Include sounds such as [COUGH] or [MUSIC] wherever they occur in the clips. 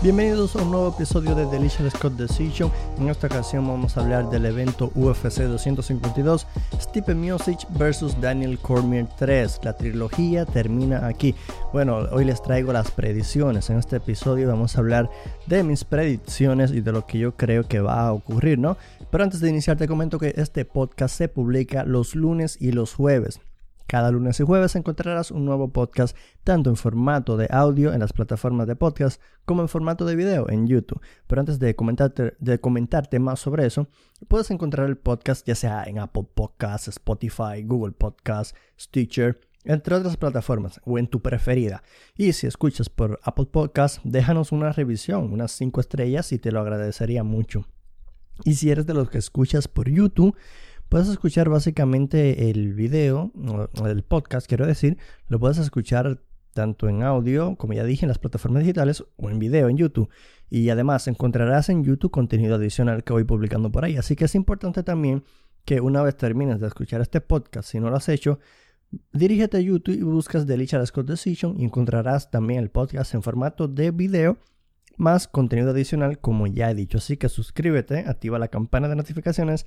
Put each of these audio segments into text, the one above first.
Bienvenidos a un nuevo episodio de Delicious Scott Decision. En esta ocasión vamos a hablar del evento UFC 252, Stipe Miocic vs Daniel Cormier 3. La trilogía termina aquí. Bueno, hoy les traigo las predicciones. En este episodio vamos a hablar de mis predicciones y de lo que yo creo que va a ocurrir, ¿no? Pero antes de iniciar te comento que este podcast se publica los lunes y los jueves. Cada lunes y jueves encontrarás un nuevo podcast tanto en formato de audio en las plataformas de podcast como en formato de video en YouTube. Pero antes de comentarte, más sobre eso, puedes encontrar el podcast ya sea en Apple Podcasts, Spotify, Google Podcasts, Stitcher, entre otras plataformas o en tu preferida. Y si escuchas por Apple Podcasts, déjanos una revisión, unas 5 estrellas y te lo agradecería mucho. Y si eres de los que escuchas por YouTube, Puedes escuchar básicamente el video, el podcast, quiero decir, lo puedes escuchar tanto en audio, como ya dije, en las plataformas digitales o en video en YouTube. Y además encontrarás en YouTube contenido adicional que voy publicando por ahí. Así que es importante también que una vez termines de escuchar este podcast, si no lo has hecho, dirígete a YouTube y buscas Delicious Scott Decision y encontrarás también el podcast en formato de video más contenido adicional como ya he dicho. Así que suscríbete, activa la campana de notificaciones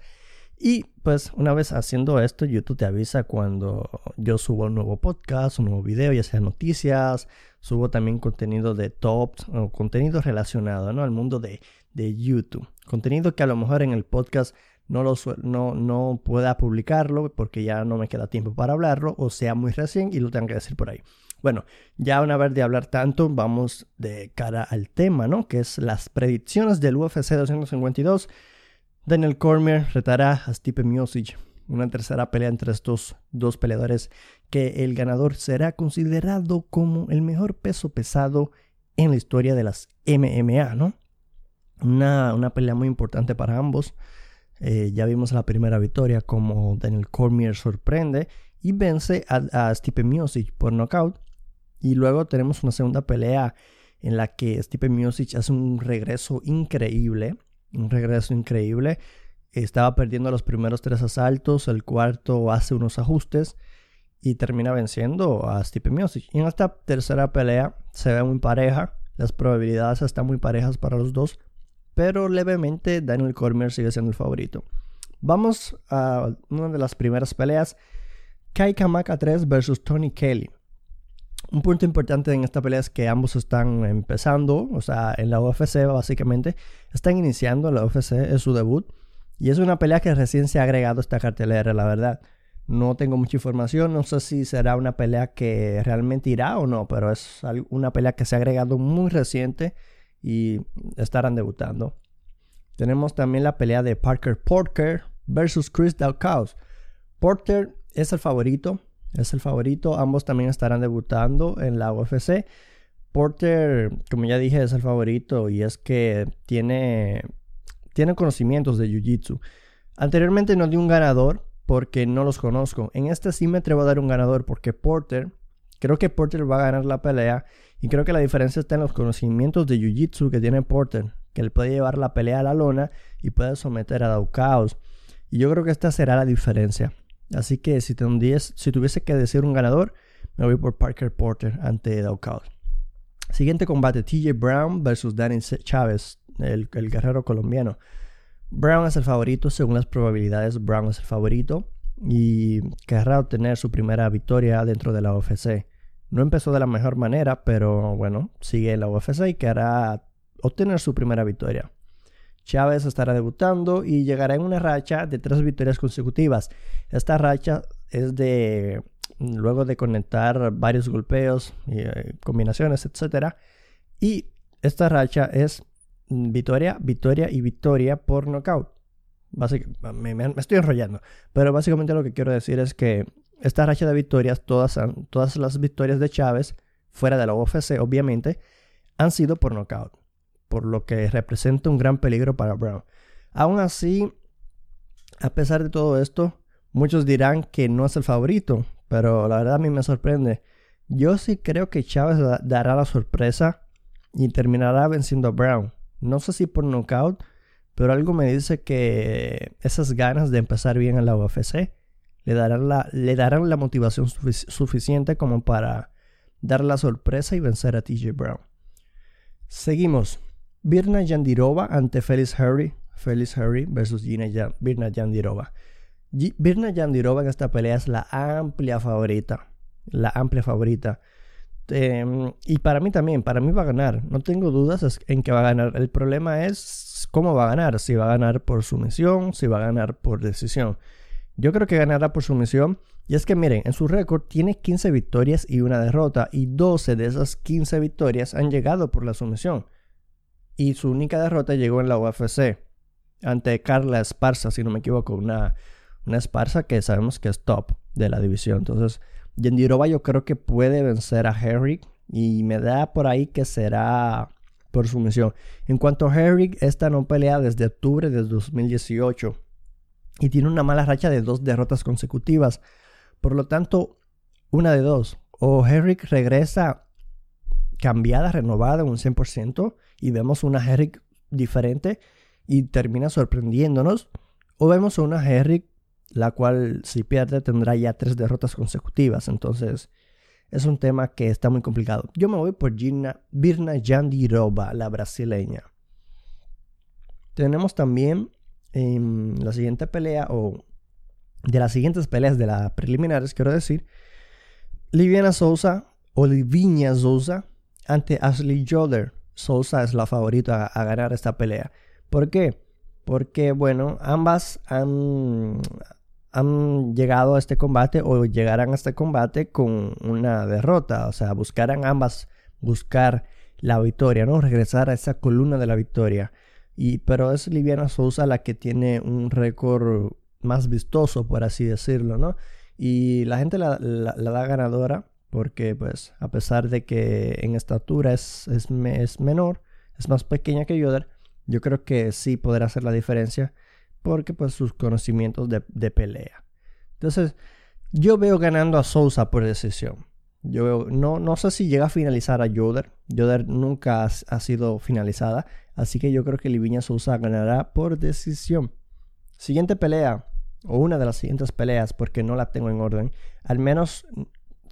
y pues una vez haciendo esto, YouTube te avisa cuando yo subo un nuevo podcast, un nuevo video, ya sea noticias, subo también contenido de tops o contenido relacionado ¿no? al mundo de, de YouTube. Contenido que a lo mejor en el podcast no, lo no, no pueda publicarlo porque ya no me queda tiempo para hablarlo o sea muy recién y lo tengo que decir por ahí. Bueno, ya una vez de hablar tanto, vamos de cara al tema, ¿no? Que es las predicciones del UFC 252 Daniel Cormier retará a Stipe Miocic, una tercera pelea entre estos dos peleadores que el ganador será considerado como el mejor peso pesado en la historia de las MMA, ¿no? Una, una pelea muy importante para ambos. Eh, ya vimos la primera victoria como Daniel Cormier sorprende y vence a, a Stipe Miocic por knockout. Y luego tenemos una segunda pelea en la que Stipe Miocic hace un regreso increíble un regreso increíble. Estaba perdiendo los primeros tres asaltos, el cuarto hace unos ajustes y termina venciendo a Stipe Miocic. Y en esta tercera pelea se ve muy pareja, las probabilidades están muy parejas para los dos, pero levemente Daniel Cormier sigue siendo el favorito. Vamos a una de las primeras peleas, Kai Kamaka 3 versus Tony Kelly. Un punto importante en esta pelea es que ambos están empezando, o sea, en la UFC básicamente, están iniciando la UFC, es su debut, y es una pelea que recién se ha agregado a esta cartelera, la verdad. No tengo mucha información, no sé si será una pelea que realmente irá o no, pero es una pelea que se ha agregado muy reciente y estarán debutando. Tenemos también la pelea de Parker Porter versus Chris Dalkaus. Porter es el favorito, es el favorito. Ambos también estarán debutando en la UFC. Porter, como ya dije, es el favorito y es que tiene, tiene conocimientos de Jiu-Jitsu. Anteriormente no di un ganador porque no los conozco. En este sí me atrevo a dar un ganador porque Porter, creo que Porter va a ganar la pelea y creo que la diferencia está en los conocimientos de Jiu-Jitsu que tiene Porter, que él puede llevar la pelea a la lona y puede someter a Daukaus. Y yo creo que esta será la diferencia. Así que si, si tuviese que decir un ganador, me voy por Parker Porter ante Daukaus. Siguiente combate, TJ Brown versus Danny Chávez, el, guerrero colombiano. Brown es el favorito, según las probabilidades, Brown es el favorito y querrá obtener su primera victoria dentro de la UFC. No empezó de la mejor manera, pero bueno, sigue en la UFC y querrá obtener su primera victoria. Chávez estará debutando y llegará en una racha de tres victorias consecutivas. Esta racha es de luego de conectar varios golpeos, eh, combinaciones, etc. Y esta racha es victoria, victoria y victoria por knockout. me, me, estoy enrollando, pero básicamente lo que quiero decir es que esta racha de victorias, todas, todas las victorias de Chávez, fuera de la UFC obviamente, han sido por knockout por lo que representa un gran peligro para Brown. Aún así, a pesar de todo esto, muchos dirán que no es el favorito, pero la verdad a mí me sorprende. Yo sí creo que Chávez dará la sorpresa y terminará venciendo a Brown. No sé si por knockout, pero algo me dice que esas ganas de empezar bien en la UFC le darán la, le darán la motivación suficiente como para dar la sorpresa y vencer a TJ Brown. Seguimos. Birna Yandirova ante Felix Harry. Felix Harry versus Gina Birna Yandirova. Birna Yandirova en esta pelea es la amplia favorita. La amplia favorita. Em, y para mí también, para mí va a ganar. No tengo dudas en que va a ganar. El problema es cómo va a ganar. Si va a ganar por sumisión, si va a ganar por decisión. Yo creo que ganará por sumisión. Y es que miren, en su récord tiene 15 victorias y una derrota. Y 12 de esas 15 victorias han llegado por la sumisión. Y su única derrota llegó en la UFC. Ante Carla Esparza, si no me equivoco. Una, una Esparza que sabemos que es top de la división. Entonces Yendirova yo creo que puede vencer a Herrick y me da por ahí que será por sumisión. En cuanto a Herrick, esta no pelea desde octubre de 2018 y tiene una mala racha de dos derrotas consecutivas. Por lo tanto, una de dos. O Herrick regresa cambiada, renovada, un 100% y vemos una Herrick diferente y termina sorprendiéndonos. O vemos una Herrick la cual si pierde tendrá ya tres derrotas consecutivas. Entonces es un tema que está muy complicado. Yo me voy por Gina, Birna Yandiroba, la brasileña. Tenemos también en la siguiente pelea, o de las siguientes peleas de las preliminares, quiero decir, Liviana Sousa o Liviña Sousa ante Ashley Joder. Sousa es la favorita a ganar esta pelea. ¿Por qué? Porque, bueno, ambas han, han llegado a este combate o llegarán a este combate con una derrota. O sea, buscarán ambas buscar la victoria, ¿no? Regresar a esa columna de la victoria. Y, pero es Liviana Sousa la que tiene un récord más vistoso, por así decirlo, ¿no? Y la gente la, da ganadora porque, pues, a pesar de que en estatura es, es, es menor, es más pequeña que Yoder, yo creo que sí podrá hacer la diferencia porque pues sus conocimientos de, pelea. Entonces, yo veo ganando a Sousa por decisión. Yo veo, no, no sé si llega a finalizar a Yoder. Yoder nunca ha, sido finalizada. Así que yo creo que Liviña Sousa ganará por decisión. Siguiente pelea, o una de las siguientes peleas, porque no la tengo en orden. Al menos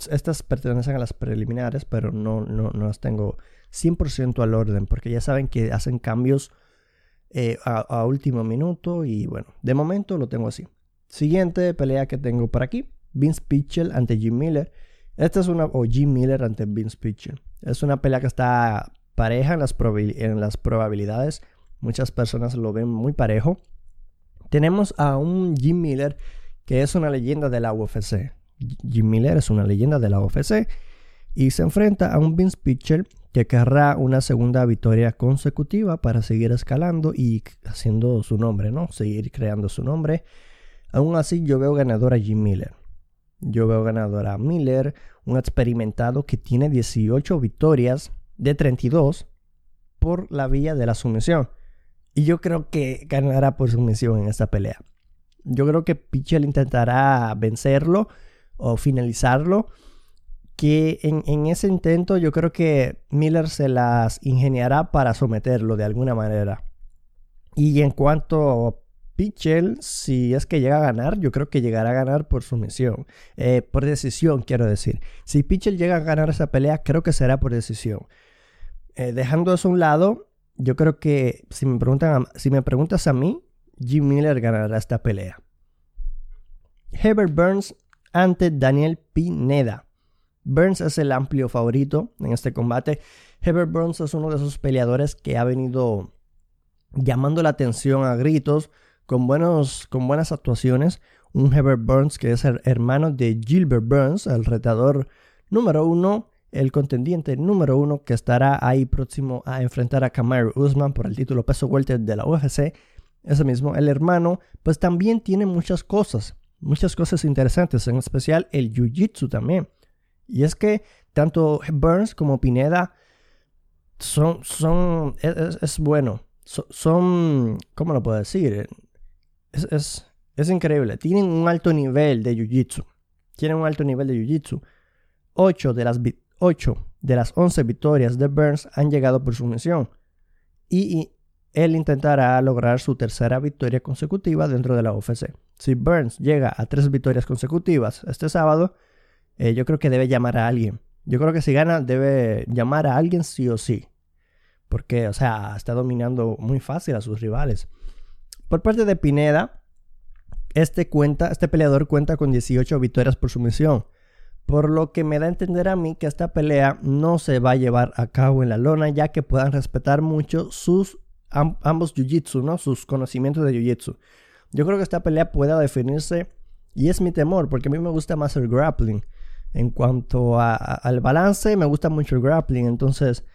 estas pertenecen a las preliminares, pero no, no, no las tengo 100% al orden, porque ya saben que hacen cambios eh, a, último minuto y bueno, de momento lo tengo así. Siguiente pelea que tengo por aquí, Vince Pitchell ante Jim Miller. Esta es una, o Jim Miller ante Vince. Es una pelea que está pareja en las, en las probabilidades. Muchas personas lo ven muy parejo. Tenemos a un Jim Miller que es una leyenda de la UFC. Jim Miller es una leyenda de la UFC y se enfrenta a un Vince Pitchell que querrá una segunda victoria consecutiva para seguir escalando y haciendo su nombre, ¿no? Seguir creando su nombre. Aún así, yo veo ganador a Jim Miller. Yo veo ganador a Miller, un experimentado que tiene 18 victorias de 32 por la vía de la sumisión. Y yo creo que ganará por sumisión en esta pelea. Yo creo que Pichel intentará vencerlo o finalizarlo que en, ese intento yo creo que Miller se las ingeniará para someterlo de alguna manera. Y en cuanto a Pichel, si es que llega a ganar, yo creo que llegará a ganar por sumisión. Eh, por decisión, quiero decir. Si Pichel llega a ganar esa pelea, creo que será por decisión. Eh, dejando eso a un lado, yo creo que si me, preguntan si me preguntas a mí, Jim Miller ganará esta pelea. Herbert Burns ante Daniel Pineda. Burns es el amplio favorito en este combate. Heber Burns es uno de esos peleadores que ha venido llamando la atención a gritos con, buenos, con buenas actuaciones. Un Heber Burns que es el hermano de Gilbert Burns, el retador número uno, el contendiente número uno que estará ahí próximo a enfrentar a Kamaru Usman por el título peso welter de la UFC. Ese mismo, el hermano, pues también tiene muchas cosas, muchas cosas interesantes, en especial el Jiu-Jitsu también. Y es que tanto Burns como Pineda son, son, es, bueno, son, ¿cómo lo puedo decir? Es, es, increíble. Tienen un alto nivel de Jiu-Jitsu. Tienen un alto nivel de Jiu-Jitsu. 8 de las 8 de las 11 victorias de Burns han llegado por sumisión. Y, él intentará lograr su tercera victoria consecutiva dentro de la UFC. Si Burns llega a tres victorias consecutivas este sábado, eh, yo creo que debe llamar a alguien. Yo creo que si gana debe llamar a alguien sí o sí. Porque, o sea, está dominando muy fácil a sus rivales. Por parte de Pineda, este, cuenta, este peleador cuenta con 18 victorias por sumisión. Por lo que me da a entender a mí que esta pelea no se va a llevar a cabo en la lona, ya que puedan respetar mucho sus ambos jiu-jitsu, ¿no? Sus conocimientos de jiu-jitsu. Yo creo que esta pelea pueda definirse, y es mi temor, porque a mí me gusta más el grappling. En cuanto al balance, me gusta mucho el grappling, entonces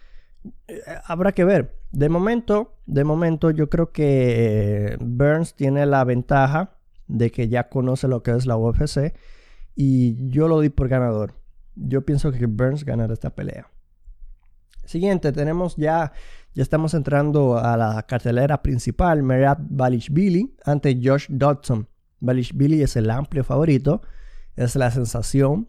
eh, habrá que ver. De momento, de momento yo creo que Burns tiene la ventaja de que ya conoce lo que es la UFC y yo lo di por ganador. Yo pienso que Burns ganará esta pelea. Siguiente, tenemos ya, ya estamos entrando a la cartelera principal, Merab Balishvili ante Josh Dodson. Balishvili es el amplio favorito, es la sensación.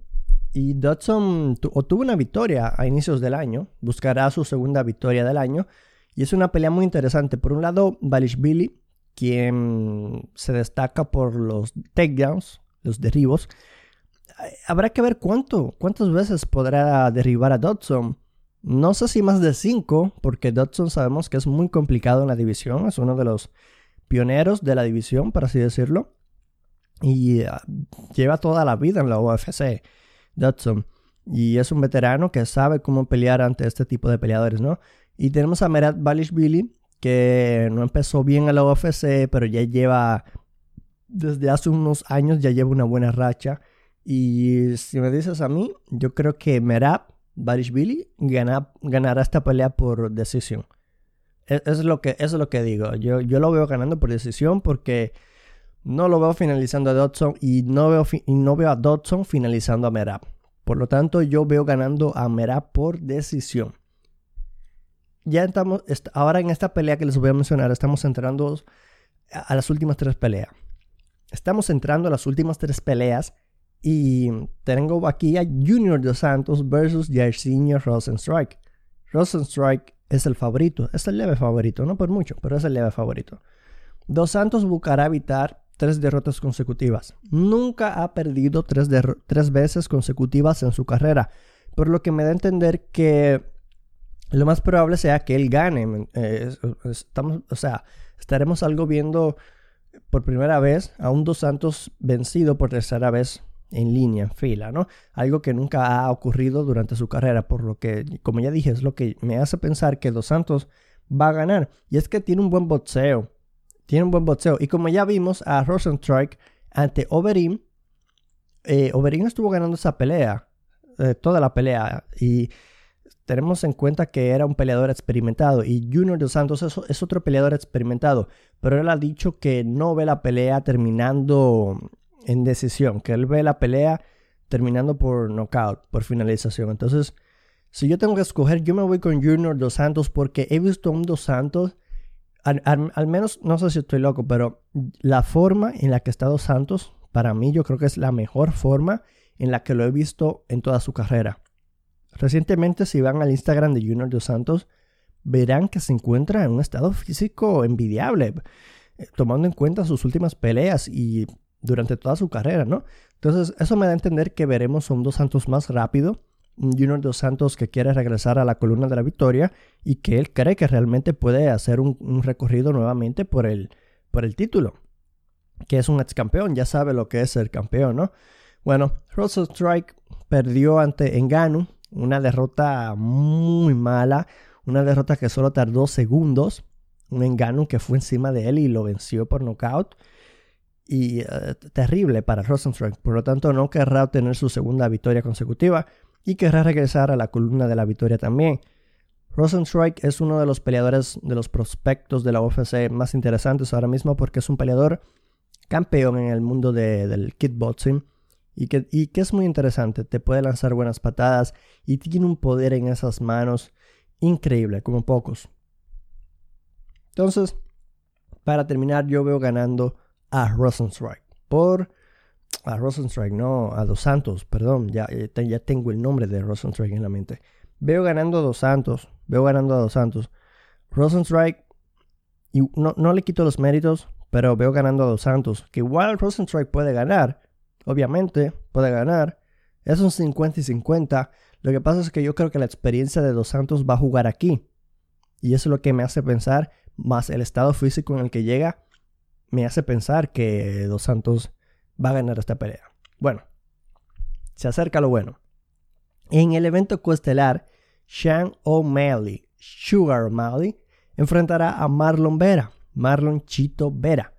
Y Dodson obtuvo una victoria a inicios del año, buscará su segunda victoria del año. Y es una pelea muy interesante. Por un lado, Balishvili, quien se destaca por los takedowns, los derribos. Habrá que ver cuánto, cuántas veces podrá derribar a Dodson. No sé si más de 5, porque Dodson sabemos que es muy complicado en la división, es uno de los pioneros de la división, por así decirlo. Y ah, lleva toda la vida en la UFC, Dodson. Y es un veterano que sabe cómo pelear ante este tipo de peleadores, ¿no? Y tenemos a Merat Balishvili, que no empezó bien en la UFC, pero ya lleva, desde hace unos años, ya lleva una buena racha. Y si me dices a mí, yo creo que Merab Barishvili gana, ganará esta pelea por decisión. E, es, lo que, es lo que digo. Yo, yo lo veo ganando por decisión porque no lo veo finalizando a Dodson y no veo, y no veo a Dodson finalizando a Merab. Por lo tanto, yo veo ganando a Merab por decisión ya estamos, ahora en esta pelea que les voy a mencionar, estamos entrando a, las últimas tres peleas. Estamos entrando a las últimas tres peleas y tengo aquí a Junior Dos Santos versus Jairzinho Rosenstrike. Rosenstrike es el favorito, es el leve favorito, no por mucho, pero es el leve favorito. Dos Santos buscará evitar tres derrotas consecutivas. Nunca ha perdido tres, tres veces consecutivas en su carrera, por lo que me da a entender que lo más probable sea que él gane. Eh, estamos, o sea, estaremos algo viendo por primera vez a un Dos Santos vencido por tercera vez en línea, en fila, ¿no? Algo que nunca ha ocurrido durante su carrera, por lo que, como ya dije, es lo que me hace pensar que Dos Santos va a ganar. Y es que tiene un buen boxeo. Tiene un buen boxeo. Y como ya vimos a Rosenstrike ante Overeem, eh, estuvo ganando esa pelea, eh, toda la pelea. Y tenemos en cuenta que era un peleador experimentado y Junior dos Santos es, otro peleador experimentado, pero él ha dicho que no ve la pelea terminando en decisión, que él ve la pelea terminando por knockout, por finalización. Entonces, si yo tengo que escoger, yo me voy con Junior dos Santos porque he visto a un dos Santos, al, menos, no sé si estoy loco, pero la forma en la que está dos Santos, para mí yo creo que es la mejor forma en la que lo he visto en toda su carrera. Recientemente, si van al Instagram de Junior Dos Santos, verán que se encuentra en un estado físico envidiable, eh, tomando en cuenta sus últimas peleas y durante toda su carrera, ¿no? Entonces, eso me da a entender que veremos un Dos Santos más rápido, un Junior Dos Santos que quiere regresar a la columna de la victoria y que él cree que realmente puede hacer un, recorrido nuevamente por el, por el título, que es un ex campeón, ya sabe lo que es ser campeón, ¿no? Bueno, Russell Strike perdió ante Enganu una derrota muy mala, una derrota que solo tardó segundos, un engano que fue encima de él y lo venció por nocaut. Y eh, terrible para Rosenstrike, por lo tanto no querrá obtener su segunda victoria consecutiva y querrá regresar a la columna de la victoria también. Rosenstrike es uno de los peleadores de los prospectos de la UFC más interesantes ahora mismo porque es un peleador campeón en el mundo del kickboxing y que, es muy interesante, te puede lanzar buenas patadas y tiene un poder en esas manos increíble, como pocos. Entonces, para terminar, yo veo ganando a Rosenstrike. Por. A Rosenstrike, no, a Dos Santos, perdón, ya, eh, ya tengo el nombre de Rosenstrike en la mente. Veo ganando a Dos Santos, veo ganando a Dos Santos. Rosenstrike, y no, no le quito los méritos, pero veo ganando a Dos Santos. Que igual Rosenstrike puede ganar, obviamente, puede ganar. Es un 50 y 50. Lo que pasa es que yo creo que la experiencia de Dos Santos va a jugar aquí. Y eso es lo que me hace pensar, más el estado físico en el que llega, me hace pensar que Dos Santos va a ganar esta pelea. Bueno, se acerca lo bueno. En el evento coestelar, Sean O'Malley, Sugar O'Malley, enfrentará a Marlon Vera, Marlon Chito Vera.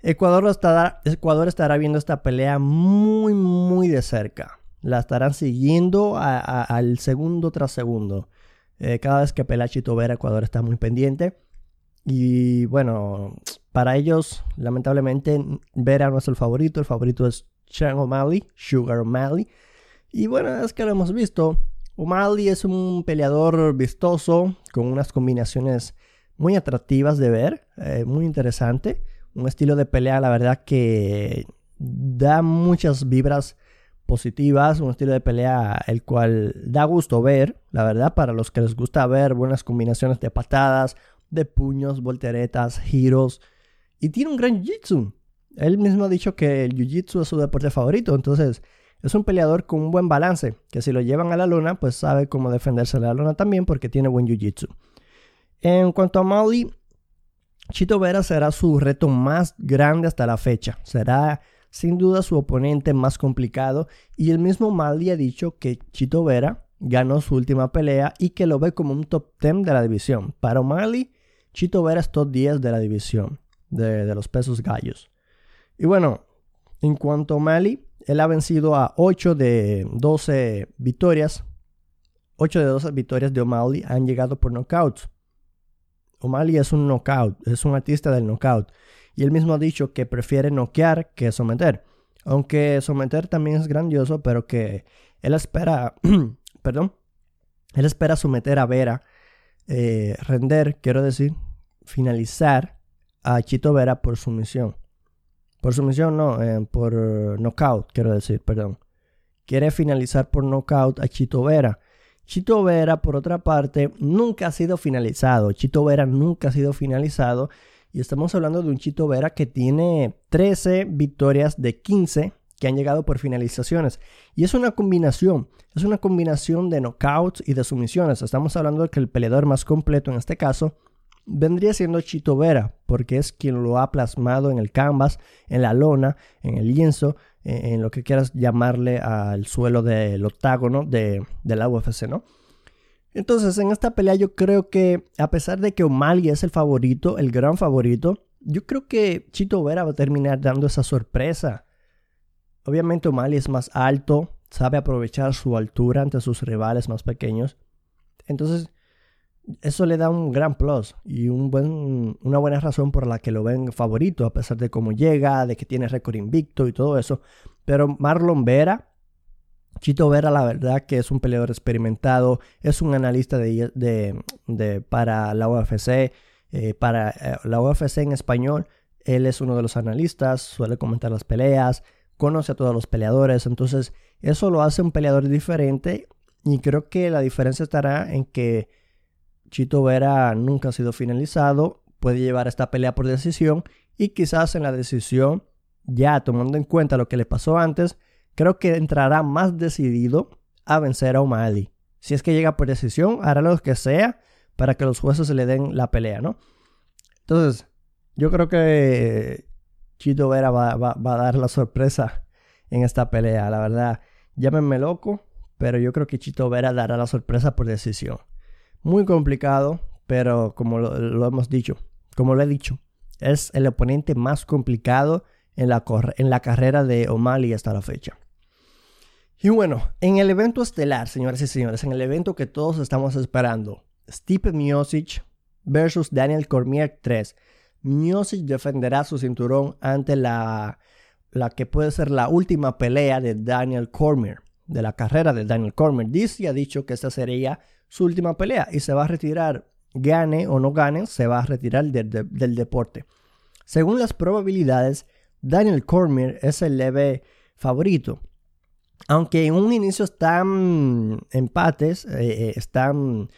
Ecuador estará, Ecuador estará viendo esta pelea muy, muy de cerca. La estarán siguiendo al segundo tras segundo. Eh, cada vez que pelea Chito Vera, Ecuador está muy pendiente. Y bueno, para ellos, lamentablemente, Vera no es el favorito. El favorito es Sean O'Malley, Sugar O'Malley. Y bueno, es que lo hemos visto. O'Malley es un peleador vistoso, con unas combinaciones muy atractivas de ver, eh, muy interesante. Un estilo de pelea, la verdad, que da muchas vibras positivas, un estilo de pelea el cual da gusto ver, la verdad, para los que les gusta ver buenas combinaciones de patadas, de puños, volteretas, giros. Y tiene un gran jiu-jitsu. Él mismo ha dicho que el jiu-jitsu es su deporte favorito, entonces es un peleador con un buen balance, que si lo llevan a la luna, pues sabe cómo defenderse de la luna también porque tiene buen jiu-jitsu. En cuanto a Molly, Chito Vera será su reto más grande hasta la fecha. Será sin duda su oponente más complicado y el mismo Maldi ha dicho que Chito Vera ganó su última pelea y que lo ve como un top 10 de la división. Para O'Malley, Chito Vera es top 10 de la división de, los pesos gallos. Y bueno, en cuanto a O'Malley, él ha vencido a 8 de 12 victorias. 8 de 12 victorias de O'Malley han llegado por knockouts. O'Malley es un knockout, es un artista del knockout. Y él mismo ha dicho que prefiere noquear que someter. Aunque someter también es grandioso, pero que él espera, [CLEARS THROAT] perdón, él espera someter a Vera, eh, render, quiero decir, finalizar a Chito Vera por sumisión. Por sumisión, no, eh, por knockout, quiero decir, perdón. Quiere finalizar por knockout a Chito Vera. Chito Vera, por otra parte, nunca ha sido finalizado. Chito Vera nunca ha sido finalizado. Y estamos hablando de un Chito Vera que tiene 13 victorias de 15 que han llegado por finalizaciones. Y es una combinación, es una combinación de knockouts y de sumisiones. Estamos hablando de que el peleador más completo en este caso vendría siendo Chito Vera, porque es quien lo ha plasmado en el canvas, en la lona, en el lienzo, en, lo que quieras llamarle al suelo del octágono de, de la UFC, ¿no? Entonces, en esta pelea yo creo que, a pesar de que O'Malley es el favorito, el gran favorito, yo creo que Chito Vera va a terminar dando esa sorpresa. Obviamente O'Malley es más alto, sabe aprovechar su altura ante sus rivales más pequeños. Entonces, eso le da un gran plus y un buen, una buena razón por la que lo ven favorito, a pesar de cómo llega, de que tiene récord invicto y todo eso. Pero Marlon Vera, Chito Vera, la verdad que es un peleador experimentado, es un analista de, de, para la UFC, eh, para eh, la UFC en español. Él es uno de los analistas, suele comentar las peleas, conoce a todos los peleadores, entonces eso lo hace un peleador diferente y creo que la diferencia estará en que Chito Vera nunca ha sido finalizado, puede llevar esta pelea por decisión y quizás en la decisión, ya tomando en cuenta lo que le pasó antes, creo que entrará más decidido a vencer a O'Malley. Si es que llega por decisión, hará lo que sea para que los jueces le den la pelea, ¿no? Entonces, yo creo que Chito Vera va, va a dar la sorpresa en esta pelea, la verdad. Llámenme loco, pero yo creo que Chito Vera dará la sorpresa por decisión. Muy complicado, pero como lo, hemos dicho, como lo he dicho, es el oponente más complicado en la, en la carrera de O'Malley hasta la fecha. Y bueno, en el evento estelar, señoras y señores, en el evento que todos estamos esperando, Stipe Miocic versus Daniel Cormier 3. Miocic defenderá su cinturón ante la, la que puede ser la última pelea de Daniel Cormier, de la carrera de Daniel Cormier. Dice ha dicho que esta sería su última pelea y se va a retirar, gane o no gane, se va a retirar del, deporte. Según las probabilidades, Daniel Cormier es el leve favorito. Aunque en un inicio están empates, eh, eh, están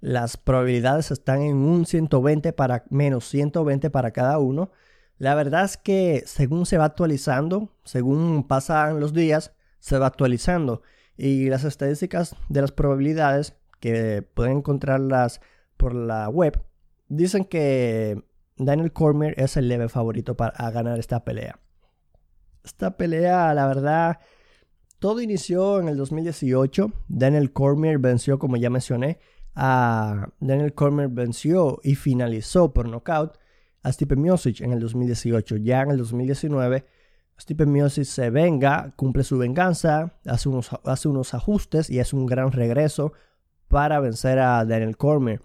las probabilidades están en un 120 para menos 120 para cada uno. La verdad es que según se va actualizando, según pasan los días, se va actualizando. Y las estadísticas de las probabilidades que pueden encontrarlas por la web dicen que Daniel Cormier es el leve favorito para ganar esta pelea. Esta pelea, la verdad, todo inició en el 2018. Daniel Cormier venció, como ya mencioné, a Daniel Cormier venció y finalizó por knockout a Stipe Miocic en el 2018. Ya en el 2019, Stipe Miocic se venga, cumple su venganza, hace unos, hace unos ajustes y hace un gran regreso para vencer a Daniel Cormier.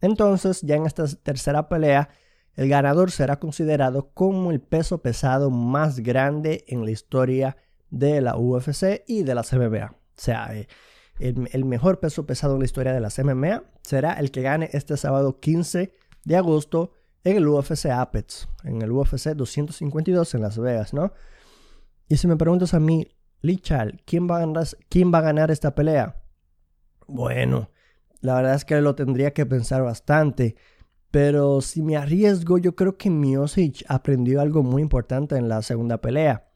Entonces, ya en esta tercera pelea, el ganador será considerado como el peso pesado más grande en la historia de la UFC y de la MMA. O sea, eh, el, mejor peso pesado en la historia de la MMA será el que gane este sábado 15 de agosto en el UFC Apex, en el UFC 252 en Las Vegas, ¿no? Y si me preguntas a mí, Lichal, ¿quién va a ganar, quién va a ganar esta pelea? Bueno, la verdad es que lo tendría que pensar bastante. Pero si me arriesgo, yo creo que Miosic aprendió algo muy importante en la segunda pelea.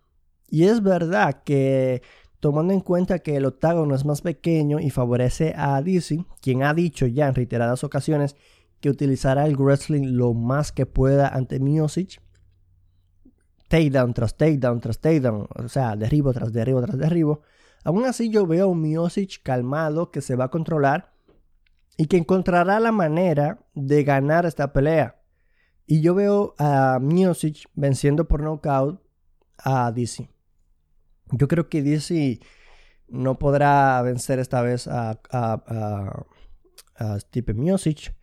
Y es verdad que tomando en cuenta que el octágono es más pequeño y favorece a DC, quien ha dicho ya en reiteradas ocasiones que utilizará el wrestling lo más que pueda ante Miosic, takedown tras takedown tras takedown, o sea, derribo tras derribo tras derribo, aún así yo veo a un Miosic calmado que se va a controlar y que encontrará la manera de ganar esta pelea. Y yo veo a Miocic venciendo por knockout a DC. Yo creo que DC no podrá vencer esta vez a, a, a, Miocic.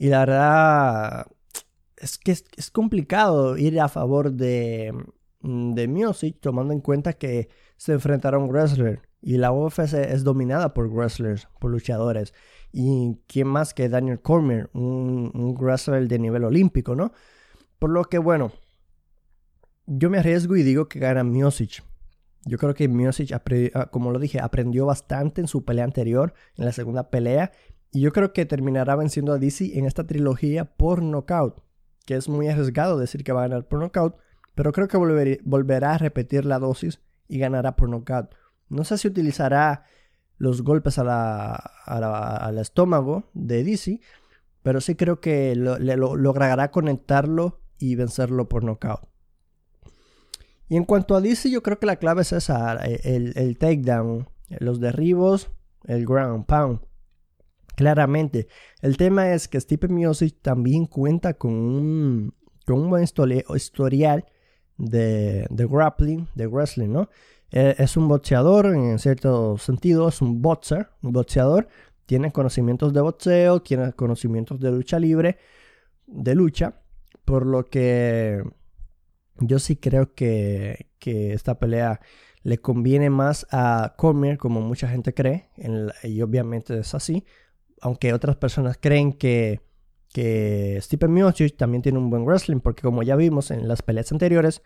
Y la verdad es que es, complicado ir a favor de, de Miocic tomando en cuenta que se enfrentará a un wrestler. Y la UFC es dominada por wrestlers, por luchadores. Y quién más que Daniel Cormier, un, un wrestler de nivel olímpico, ¿no? Por lo que, bueno, yo me arriesgo y digo que gana Miosic. Yo creo que Miosic, ah, como lo dije, aprendió bastante en su pelea anterior, en la segunda pelea. Y yo creo que terminará venciendo a DC en esta trilogía por knockout. Que es muy arriesgado decir que va a ganar por knockout. Pero creo que volverá a repetir la dosis y ganará por knockout. No sé si utilizará los golpes al estómago de DC, pero sí creo que logrará conectarlo y vencerlo por knockout. Y en cuanto a DC, yo creo que la clave es esa, el, el takedown, los derribos, el ground pound. Claramente. El tema es que Stephen Miocic también cuenta con un, con un buen historial de, de grappling, de wrestling, ¿no? Eh, es un boxeador, en cierto sentido, es un boxer, un boxeador. Tiene conocimientos de boxeo, tiene conocimientos de lucha libre, de lucha. Por lo que yo sí creo que, esta pelea le conviene más a Cormier, como mucha gente cree, y obviamente es así. Aunque otras personas creen que, que Miocic también tiene un buen wrestling, porque como ya vimos en las peleas anteriores,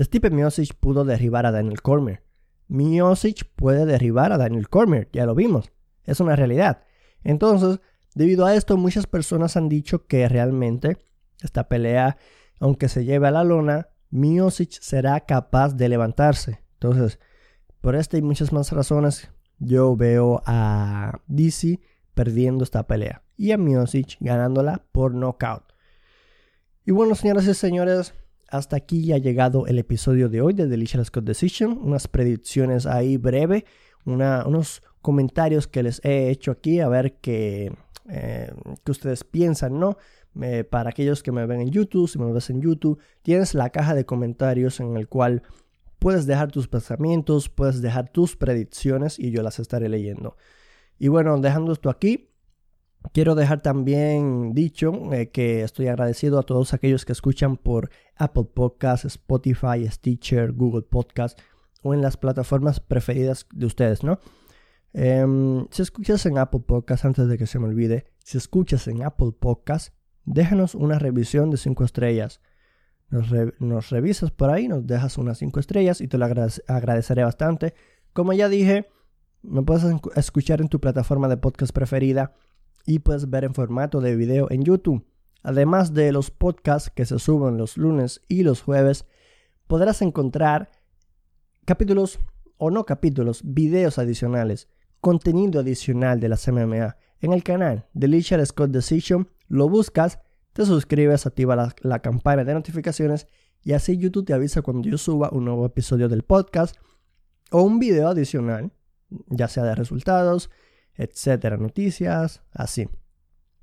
Stipe Miocic pudo derribar a Daniel Cormier. Miocic puede derribar a Daniel Cormier, ya lo vimos, es una realidad. Entonces, debido a esto, muchas personas han dicho que realmente esta pelea, aunque se lleve a la lona, Miocic será capaz de levantarse. Entonces, por esta y muchas más razones, yo veo a DC perdiendo esta pelea y a Miocic ganándola por knockout. Y bueno, señoras y señores, hasta aquí ha llegado el episodio de hoy de Delicious Code Decision. Unas predicciones ahí breve, unos comentarios que les he hecho aquí a ver qué, eh, ustedes piensan, ¿no? para aquellos que me ven en YouTube, si me ves en YouTube, tienes la caja de comentarios en el cual puedes dejar tus pensamientos, puedes dejar tus predicciones y yo las estaré leyendo. Y bueno, dejando esto aquí, Quiero dejar también dicho eh, que estoy agradecido a todos aquellos que escuchan por Apple Podcasts, Spotify, Stitcher, Google Podcasts o en las plataformas preferidas de ustedes, ¿no? Em, si escuchas en Apple Podcasts, antes de que se me olvide, si escuchas en Apple Podcasts, déjanos una revisión de 5 estrellas. Nos, revisas por ahí, nos dejas unas 5 estrellas y te lo agradeceré bastante. Como ya dije, me puedes escuchar en tu plataforma de podcast preferida y puedes ver en formato de video en YouTube. Además de los podcasts que se suben los lunes y los jueves, podrás encontrar capítulos o no capítulos, videos adicionales, contenido adicional de la MMA en el canal de Scott Decision, lo buscas, te suscribes, activa la, la campana de notificaciones y así YouTube te avisa cuando yo suba un nuevo episodio del podcast o un video adicional, ya sea de resultados, etcétera, noticias, así.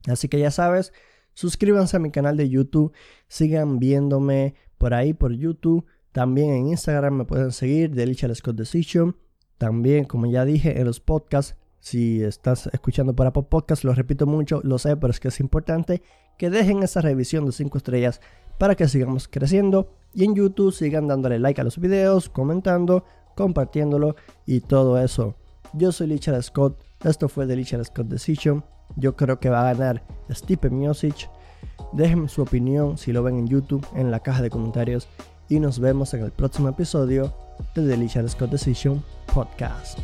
Así que ya sabes, suscríbanse a mi canal de YouTube, sigan viéndome por ahí por YouTube, también en Instagram me pueden seguir, Delicious Scott Decision, también como ya dije en los podcasts, si estás escuchando para Pop Podcast, lo repito mucho, lo sé, pero es que es importante que dejen esa revisión de 5 estrellas para que sigamos creciendo. Y en YouTube sigan dándole like a los videos, comentando, compartiéndolo y todo eso. Yo soy Lichard Scott, esto fue The Lichard Scott Decision. Yo creo que va a ganar Stipe Miosic. Déjenme su opinión si lo ven en YouTube en la caja de comentarios y nos vemos en el próximo episodio de The Lichard Scott Decision Podcast.